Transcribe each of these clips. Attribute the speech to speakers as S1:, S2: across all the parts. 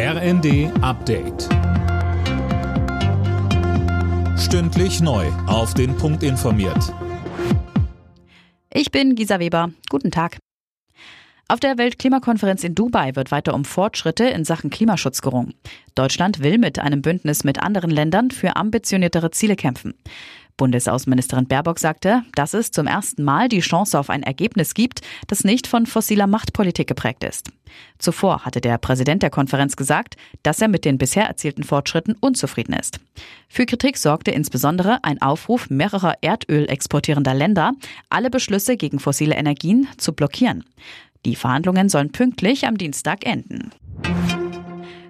S1: RND Update. Stündlich neu. Auf den Punkt informiert.
S2: Ich bin Gisa Weber. Guten Tag. Auf der Weltklimakonferenz in Dubai wird weiter um Fortschritte in Sachen Klimaschutz gerungen. Deutschland will mit einem Bündnis mit anderen Ländern für ambitioniertere Ziele kämpfen. Bundesaußenministerin Baerbock sagte, dass es zum ersten Mal die Chance auf ein Ergebnis gibt, das nicht von fossiler Machtpolitik geprägt ist. Zuvor hatte der Präsident der Konferenz gesagt, dass er mit den bisher erzielten Fortschritten unzufrieden ist. Für Kritik sorgte insbesondere ein Aufruf mehrerer Erdöl exportierender Länder, alle Beschlüsse gegen fossile Energien zu blockieren. Die Verhandlungen sollen pünktlich am Dienstag enden.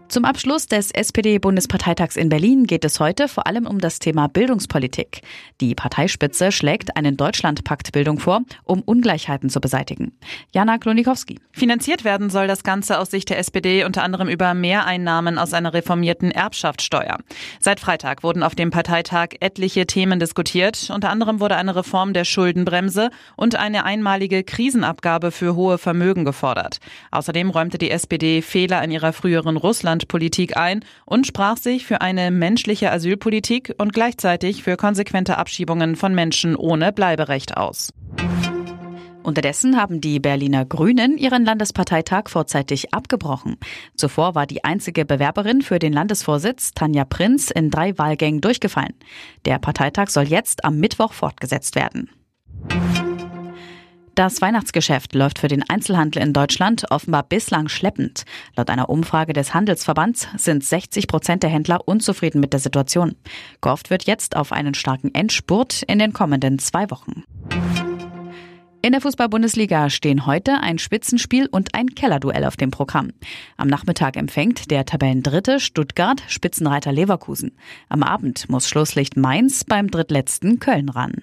S2: Zum Abschluss des SPD-Bundesparteitags in Berlin geht es heute vor allem um das Thema Bildungspolitik. Die Parteispitze schlägt einen Deutschlandpakt Bildung vor, um Ungleichheiten zu beseitigen. Jana Klonikowski.
S3: Finanziert werden soll das Ganze aus Sicht der SPD unter anderem über Mehreinnahmen aus einer reformierten Erbschaftssteuer. Seit Freitag wurden auf dem Parteitag etliche Themen diskutiert. Unter anderem wurde eine Reform der Schuldenbremse und eine einmalige Krisenabgabe für hohe Vermögen gefordert. Außerdem räumte die SPD Fehler in ihrer früheren Russland Russlandpolitik ein und sprach sich für eine menschliche Asylpolitik und gleichzeitig für konsequente Abschiebungen von Menschen ohne Bleiberecht aus.
S2: Unterdessen haben die Berliner Grünen ihren Landesparteitag vorzeitig abgebrochen. Zuvor war die einzige Bewerberin für den Landesvorsitz, Tanja Prinz, in drei Wahlgängen durchgefallen. Der Parteitag soll jetzt am Mittwoch fortgesetzt werden. Das Weihnachtsgeschäft läuft für den Einzelhandel in Deutschland offenbar bislang schleppend. Laut einer Umfrage des Handelsverbands sind 60 Prozent der Händler unzufrieden mit der Situation. Gehofft wird jetzt auf einen starken Endspurt in den kommenden zwei Wochen. In der Fußball-Bundesliga stehen heute ein Spitzenspiel und ein Kellerduell auf dem Programm. Am Nachmittag empfängt der Tabellendritte Stuttgart Spitzenreiter Leverkusen. Am Abend muss Schlusslicht Mainz beim drittletzten Köln ran.